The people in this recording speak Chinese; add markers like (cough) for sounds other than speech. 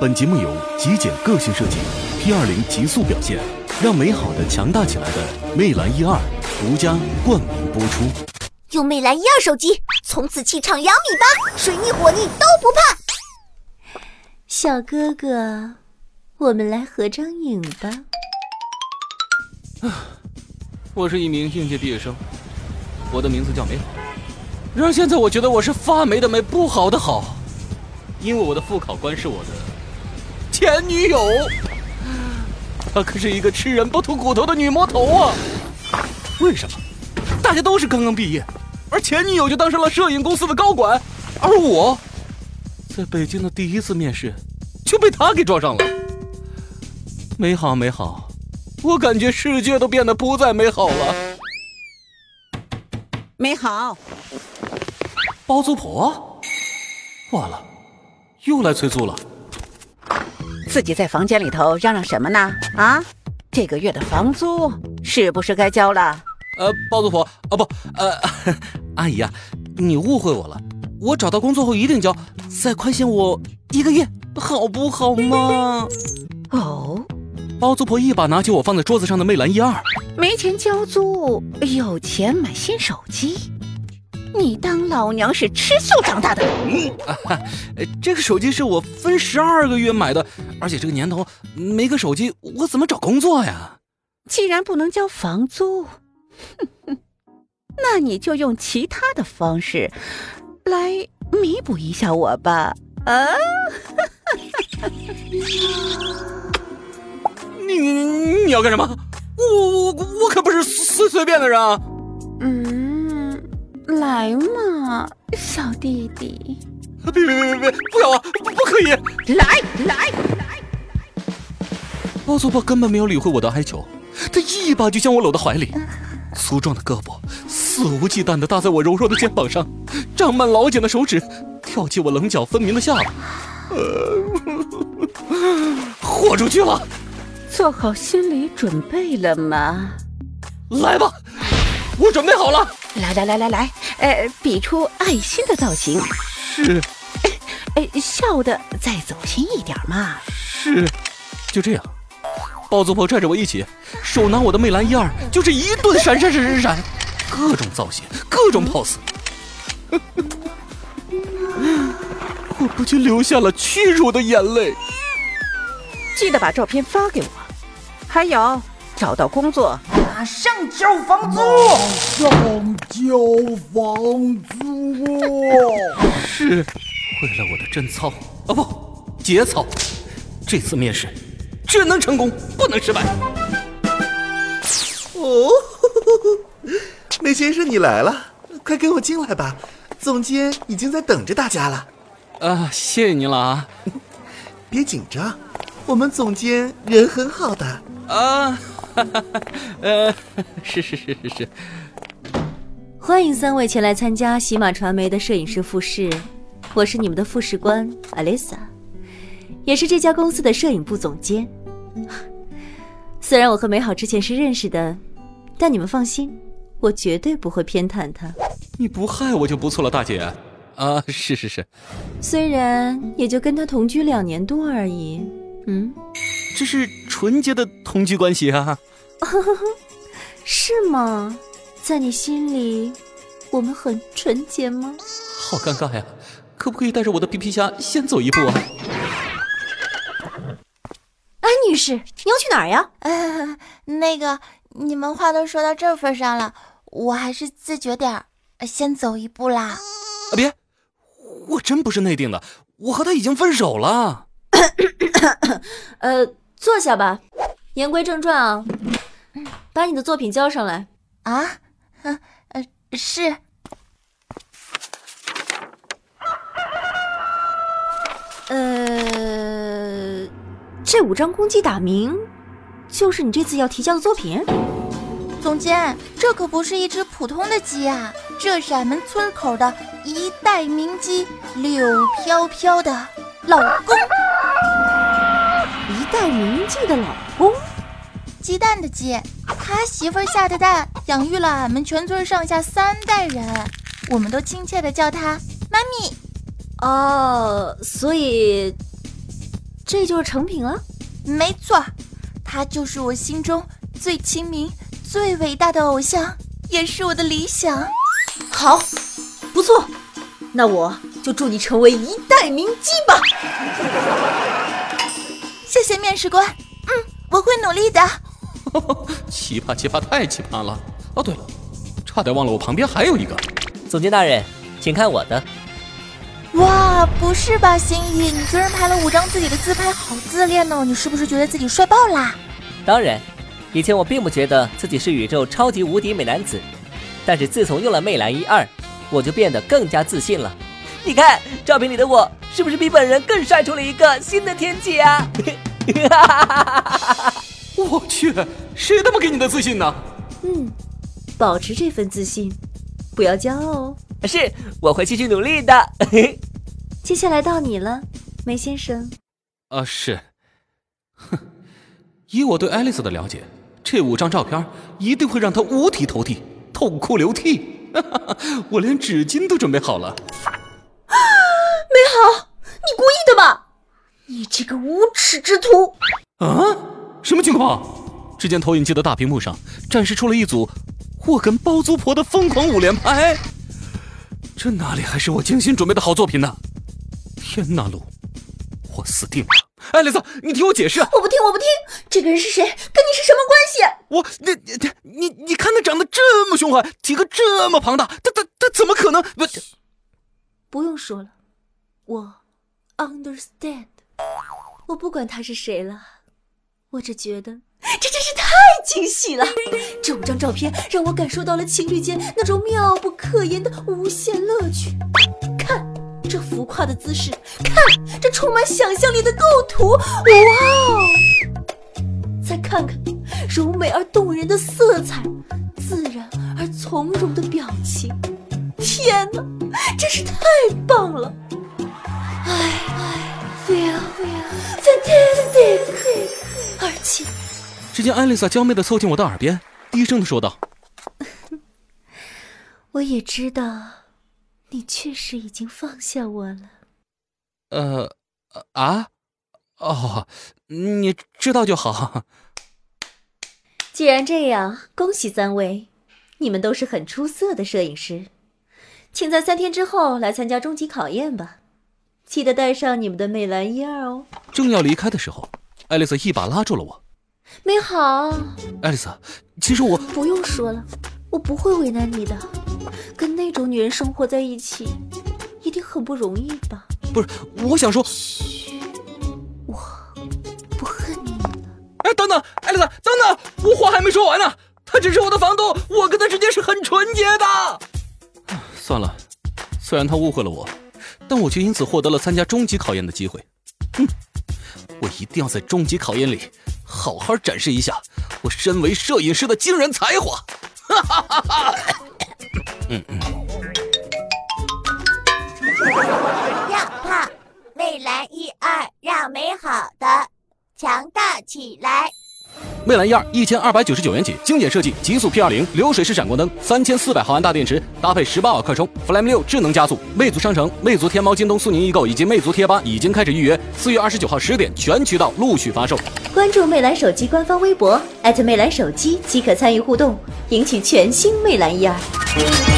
本节目由极简个性设计 P 二零极速表现，让美好的强大起来的魅蓝 E 二独家冠名播出。用魅蓝 E 二手机，从此气场两米八，水逆火逆都不怕。小哥哥，我们来合张影吧。啊我是一名应届毕业生，我的名字叫美好。然而现在我觉得我是发霉的霉，不好的好，因为我的副考官是我的前女友，她可是一个吃人不吐骨头的女魔头啊！为什么？大家都是刚刚毕业，而前女友就当上了摄影公司的高管，而我在北京的第一次面试就被她给撞上了。美好，美好，我感觉世界都变得不再美好了。美好，包租婆，完了，又来催租了。自己在房间里头嚷嚷什么呢？啊，这个月的房租是不是该交了？呃，包租婆，哦不，呃，(laughs) 阿姨啊，你误会我了。我找到工作后一定交，再宽限我一个月，好不好嘛？哦，包租婆一把拿起我放在桌子上的魅蓝一二，没钱交租，有钱买新手机。你当老娘是吃素长大的？啊哈，呃这个手机是我分十二个月买的，而且这个年头没个手机，我怎么找工作呀？既然不能交房租，哼哼，那你就用其他的方式来弥补一下我吧。啊，(laughs) 你你你你要干什么？我我我可不是随随便的人啊！嗯，来嘛，小弟弟，别别别别别，不要啊！不不可以！来来来！包租婆根本没有理会我的哀求，她一把就将我搂到怀里，粗壮的胳膊肆无忌惮地搭在我柔弱的肩膀上，长满老茧的手指跳起我棱角分明的下巴，呃，(laughs) 豁出去了！做好心理准备了吗？来吧，我准备好了。来来来来来，呃，比出爱心的造型，是哎，笑的再走心一点嘛。是，就这样。包租婆拽着我一起，手拿我的魅蓝一二，就是一顿闪闪闪闪闪，各种造型，各种 pose，我不禁流下了屈辱的眼泪。记得把照片发给我。还有，找到工作马上交房租！上交房租！是，为了我的贞操啊不，节操，这次面试只能成功，不能失败。哦，(laughs) 梅先生你来了，快跟我进来吧，总监已经在等着大家了。啊，谢谢您了啊！(laughs) 别紧张，我们总监人很好的。啊，(laughs) 呃，是是是是是。欢迎三位前来参加喜马传媒的摄影师复试，我是你们的复试官 Alisa，也是这家公司的摄影部总监。(laughs) 虽然我和美好之前是认识的，但你们放心，我绝对不会偏袒他。你不害我就不错了，大姐。啊，是是是。虽然也就跟他同居两年多而已，嗯，这是纯洁的同居关系啊。(laughs) 是吗？在你心里，我们很纯洁吗？好尴尬呀，可不可以带着我的皮皮虾先走一步啊？安女士，你要去哪儿呀？呃，那个，你们话都说到这份上了，我还是自觉点儿，先走一步啦。啊，别，我真不是内定的，我和他已经分手了。呃，坐下吧。言归正传啊，把你的作品交上来。啊，呃，呃，是。呃，这五张公鸡打鸣，就是你这次要提交的作品。总监，这可不是一只普通的鸡啊，这是俺们村口的一代名鸡柳飘飘的老公。一代名妓的老公，鸡蛋的鸡，他媳妇儿下的蛋，养育了俺们全村上下三代人，我们都亲切的叫他妈咪。哦，所以这就是成品了。没错，他就是我心中最亲民、最伟大的偶像，也是我的理想。好，不错，那我就祝你成为一代名姬吧。谢谢面试官，嗯，我会努力的。(laughs) 奇葩奇葩太奇葩了！哦，对了，差点忘了，我旁边还有一个。总监大人，请看我的。哇，不是吧，心意，你居然拍了五张自己的自拍，好自恋哦！你是不是觉得自己帅爆啦？当然，以前我并不觉得自己是宇宙超级无敌美男子，但是自从用了魅蓝一二，我就变得更加自信了。你看，照片里的我是不是比本人更帅出了一个新的天际啊？(laughs) 我去，谁他妈给你的自信呢？嗯，保持这份自信，不要骄傲哦。是，我会继续努力的。(laughs) 接下来到你了，梅先生。啊，是。哼，以我对爱丽丝的了解，这五张照片一定会让她五体投地、痛哭流涕。(laughs) 我连纸巾都准备好了。美好，你故意的吧？你这个无耻之徒！啊，什么情况？只见投影机的大屏幕上展示出了一组我跟包租婆的疯狂五连拍。这哪里还是我精心准备的好作品呢？天哪，路，我死定了！爱丽丝，你听我解释。我不听，我不听。这个人是谁？跟你是什么关系？我，你，你，你，你看他长得这么凶狠，体格这么庞大，他，他，他怎么可能？不，不用说了，我 understand。我不管他是谁了，我只觉得这真是太惊喜了。这五张照片让我感受到了情侣间那种妙不可言的无限乐趣。看这浮夸的姿势，看这充满想象力的构图，哇哦！再看看柔美而动人的色彩，自然而从容的表情，天哪，真是太棒了！哎哎，feel fantastic，而且，只见艾丽莎娇媚的凑近我的耳边，低声的说道：“ (laughs) 我也知道，你确实已经放下我了。”呃，啊，哦，你知道就好。既然这样，恭喜三位，你们都是很出色的摄影师，请在三天之后来参加终极考验吧。记得带上你们的美兰一二哦。正要离开的时候，爱丽丝一把拉住了我。美好，爱丽丝，其实我不用说了，我不会为难你的。跟那种女人生活在一起，一定很不容易吧？不是，我想说，嘘，我不恨你了。哎，等等，爱丽丝，等等，我话还没说完呢。他只是我的房东，我跟他之间是很纯洁的。算了，虽然他误会了我。但我却因此获得了参加终极考验的机会。嗯，我一定要在终极考验里好好展示一下我身为摄影师的惊人才华。哈哈哈哈！嗯嗯。要怕，未来一二，让美好的强大起来。魅蓝一二一千二百九十九元起，经典设计，极速 P 二零，流水式闪光灯，三千四百毫安大电池，搭配十八瓦快充，Flame 六智能加速。魅族商城、魅族天猫、京东、苏宁易购以及魅族贴吧已经开始预约，四月二十九号十点全渠道陆续发售。关注魅蓝手机官方微博，艾特魅蓝手机即可参与互动，赢取全新魅蓝一二。